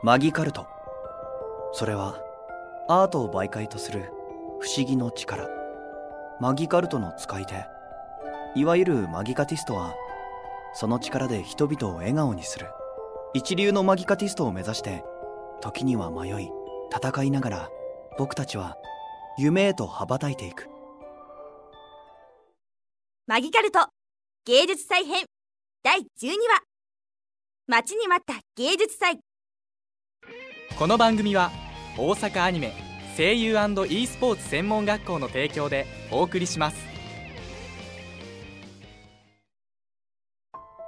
マギカルト。それはアートを媒介とする不思議の力。マギカルトの使い手。いわゆるマギカティストはその力で人々を笑顔にする。一流のマギカティストを目指して時には迷い戦いながら僕たちは夢へと羽ばたいていく。マギカルト芸術祭編第12話。待ちに待った芸術祭。この番組は大阪アニメ声優 &e スポーツ専門学校の提供でお送りします。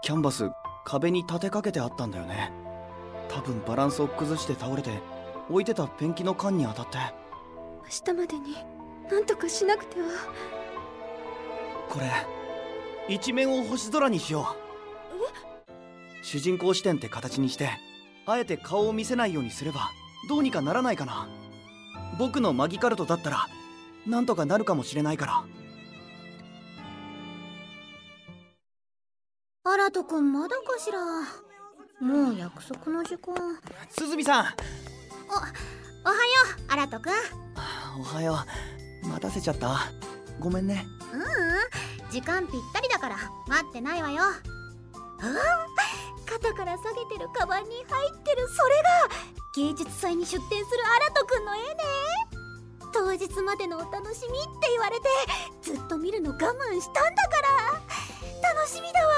キャンバス壁に立てかけてあったんだよね。多分バランスを崩して倒れて置いてたペンキの缶に当たって。明日までに何とかしなくては。これ一面を星空にしよう。主人公視点って形にしてあえて顔を見せないようにすればどうにかならないかな。僕のマギカルトだったらなんとかなるかもしれないから。アラト君まだかしら？もう約束の時間。鈴見さん！おおはようアラト君。おはよう。待たせちゃった？ごめんね。ううん。時間ぴったりだから。待ってないわよ。あカバンに入ってるそれが芸術祭に出展するアラト君の絵ね。当日までのお楽しみって言われてずっと見るの我慢したんだから。楽しみだわ。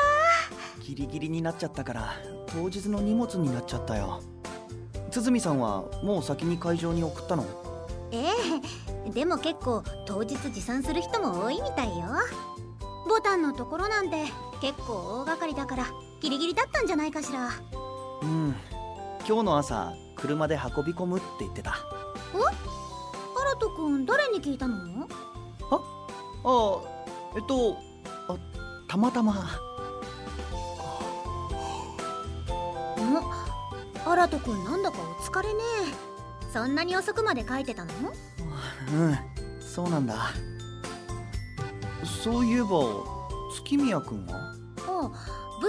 ギリギリになっちゃったから。当日の荷物になっちゃったよ。鼓さんはもう先に会場に送ったの？ええ。でも結構当日持参する人も多いみたいよ。ボタンのところなんて結構大掛かりだからギリギリだったんじゃないかしらうん。今日の朝車で運び込むって言ってた。おアラト君誰に聞いたの？ああえっとあたまたま。おアラト君なんだかお疲れね。そんなに遅くまで書いてたの？うんそうなんだ。そういえば月宮君は？あ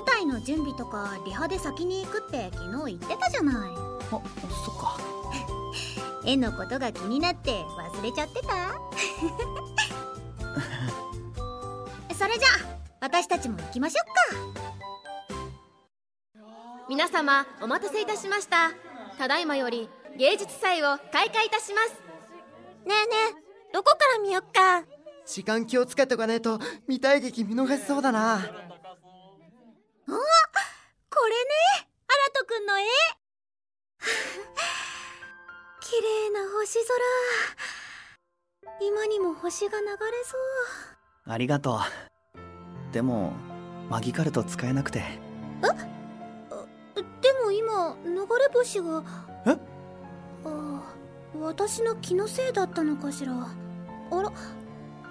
舞台の準備とかリハで先に行くって昨日言ってたじゃない。あそっか。絵のことが気になって忘れちゃってた？それじゃあ私たちも行きましょうか。皆様お待たせいたしました。ただいまより芸術祭を開会いたします。ねえねえどこから見よっか？時間気をつけとかねえと見たい劇見逃しそうだな星空。今にも星が流れそう。ありがとう。でもマギカルト使えなくて。でも今流れ星が。え？ああ私の気のせいだったのかしら。あら？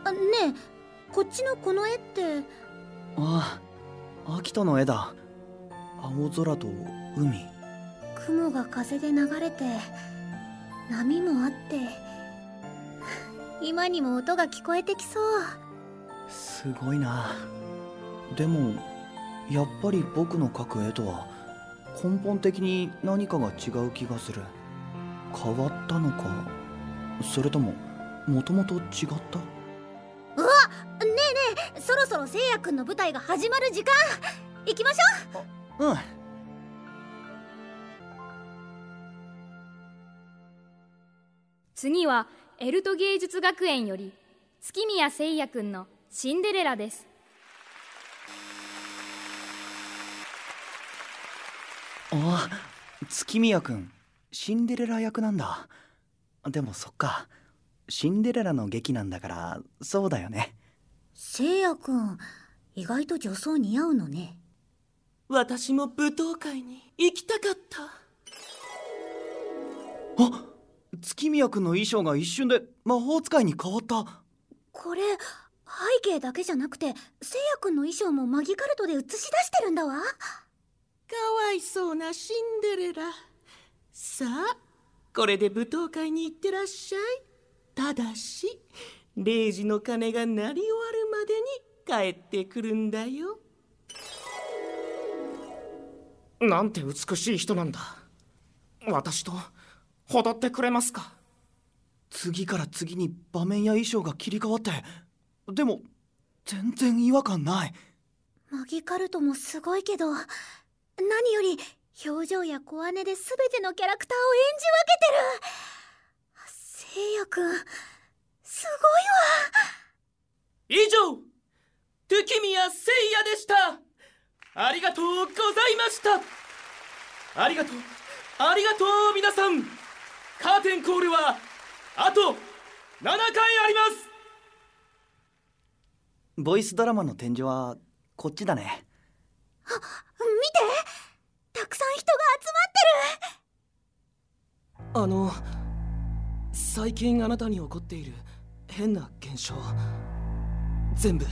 あねえこっちのこの絵って。ああ秋田の絵だ。青空と海。雲が風で流れて波もあって。今にも音が聞こえてきそう。すごいな。でもやっぱり僕の描く絵とは根本的に何かが違う気がする。変わったのか？それとももともと違った？うわ！ねえねえそろそろせいやくんの舞台が始まる時間。行きましょう。うん次はエルト芸術学園より月宮誠也くんのシンデレラです。あ月宮くんシンデレラ役なんだ。でもそっかシンデレラの劇なんだからそうだよね。せいやくん意外と女装似合うのね。私も舞踏会に行きたかった。あ月宮くんの衣装が一瞬で魔法使いに変わった。これ背景だけじゃなくてせいやくんの衣装もマギカルトで映し出してるんだわ。かわいそうなシンデレラ。さあこれで舞踏会に行ってらっしゃい。ただし0時の鐘が鳴り終わるまでに帰ってくるんだよ。なんて美しい人なんだ。私と踊ってくれますか？次から次に場面や衣装が切り替わってでも全然違和感ない。マギカルトもすごいけど何より表情や小姉で全てのキャラクターを演じ分けてる。せいやくんす以上時宮せいやでした。ありがとうございました。ありがとうありがとう皆さんカーテンコールはあと7回あります。ボイスドラマの展示はこっちだね。ごいわ見て。たくさん人が集まってる。あの最近あなたに起こっている変な現象。全部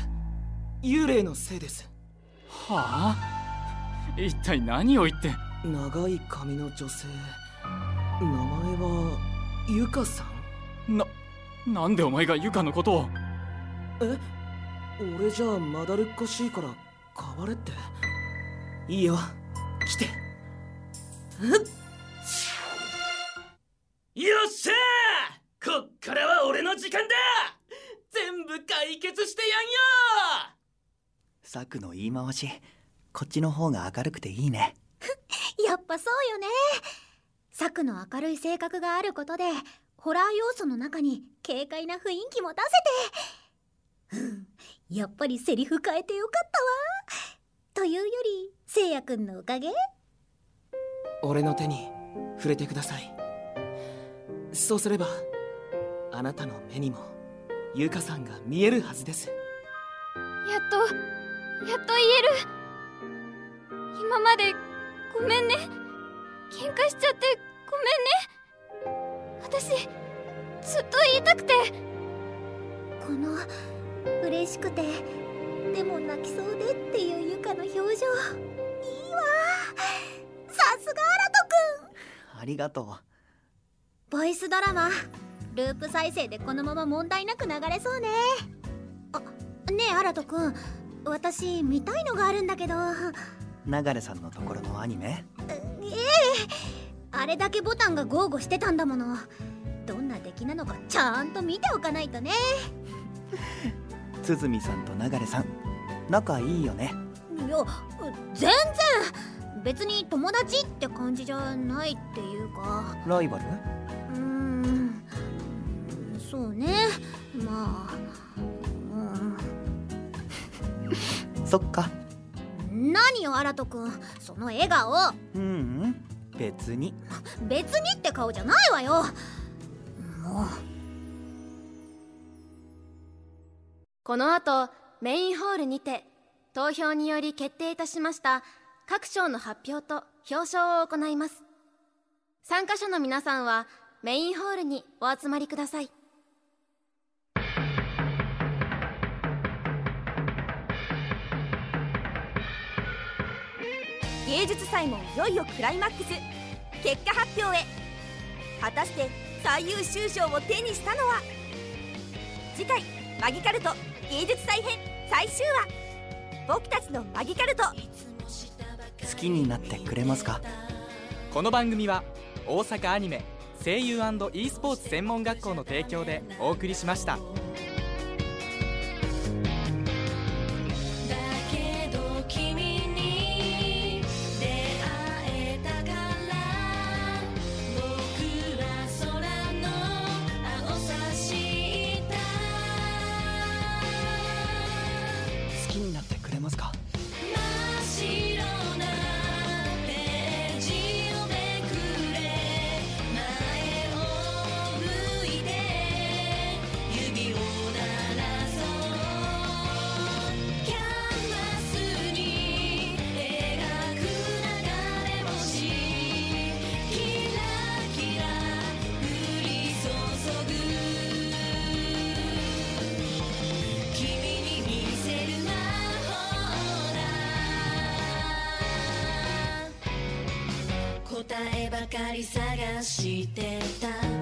幽霊のせいです。はあ？一体何を言って長い髪の女性はゆかさん？ななんでお前がユカのことを？え？俺じゃあまだるっこしいから変われって？いいよ来て。よっしゃー！こっからは俺の時間だ！全部解決してやんよサクの言い回しこっちの方が明るくていいね。やっぱそうよねサクの明るい性格があることでホラー要素の中に軽快な雰囲気も出せてうんやっぱりセリフ変えてよかったわ。というよりせいやくんのおかげ？俺の手に触れてください。そうすればあなたの目にもゆかさんが見えるはずです。やっとやっと言える。今までごめんね。喧嘩しちゃってごめんね。私ずっと言いたくて。この嬉しくてでも泣きそうでっていうゆかの表情。いいわ。さすがアラトくんありがとボイスドラマループ再生でこのまま問題なく流れそうね。あねえアラトくん私見たいのがあるんだけど。う流さんのところのアニメ？ええあれだけボタンが豪語してたんだもの。どんな出来なのかちゃんと見ておかないとね。鼓さんと流さん仲いいよね。いや全然。別に友達って感じじゃないっていうか。ライバル？うーん。そうね。まあ そっか。うん何よアラトくんその笑顔。うんうん別に。別にって顔じゃないわよ。もう。この後メインホールにて投票により決定いたしました各賞の発表と表彰を行います。参加者の皆さんはメインホールにお集まりください。芸術祭もいよいよクライマックス。結果発表へ。果たして最優秀賞を手にしたのは？次回「マギカルト芸術祭編」最終話。僕たちのマギカルト。好きになってくれますか？この番組は大阪アニメ声優 &e スポーツ専門学校の提供でお送りしました。ますか？かり探してた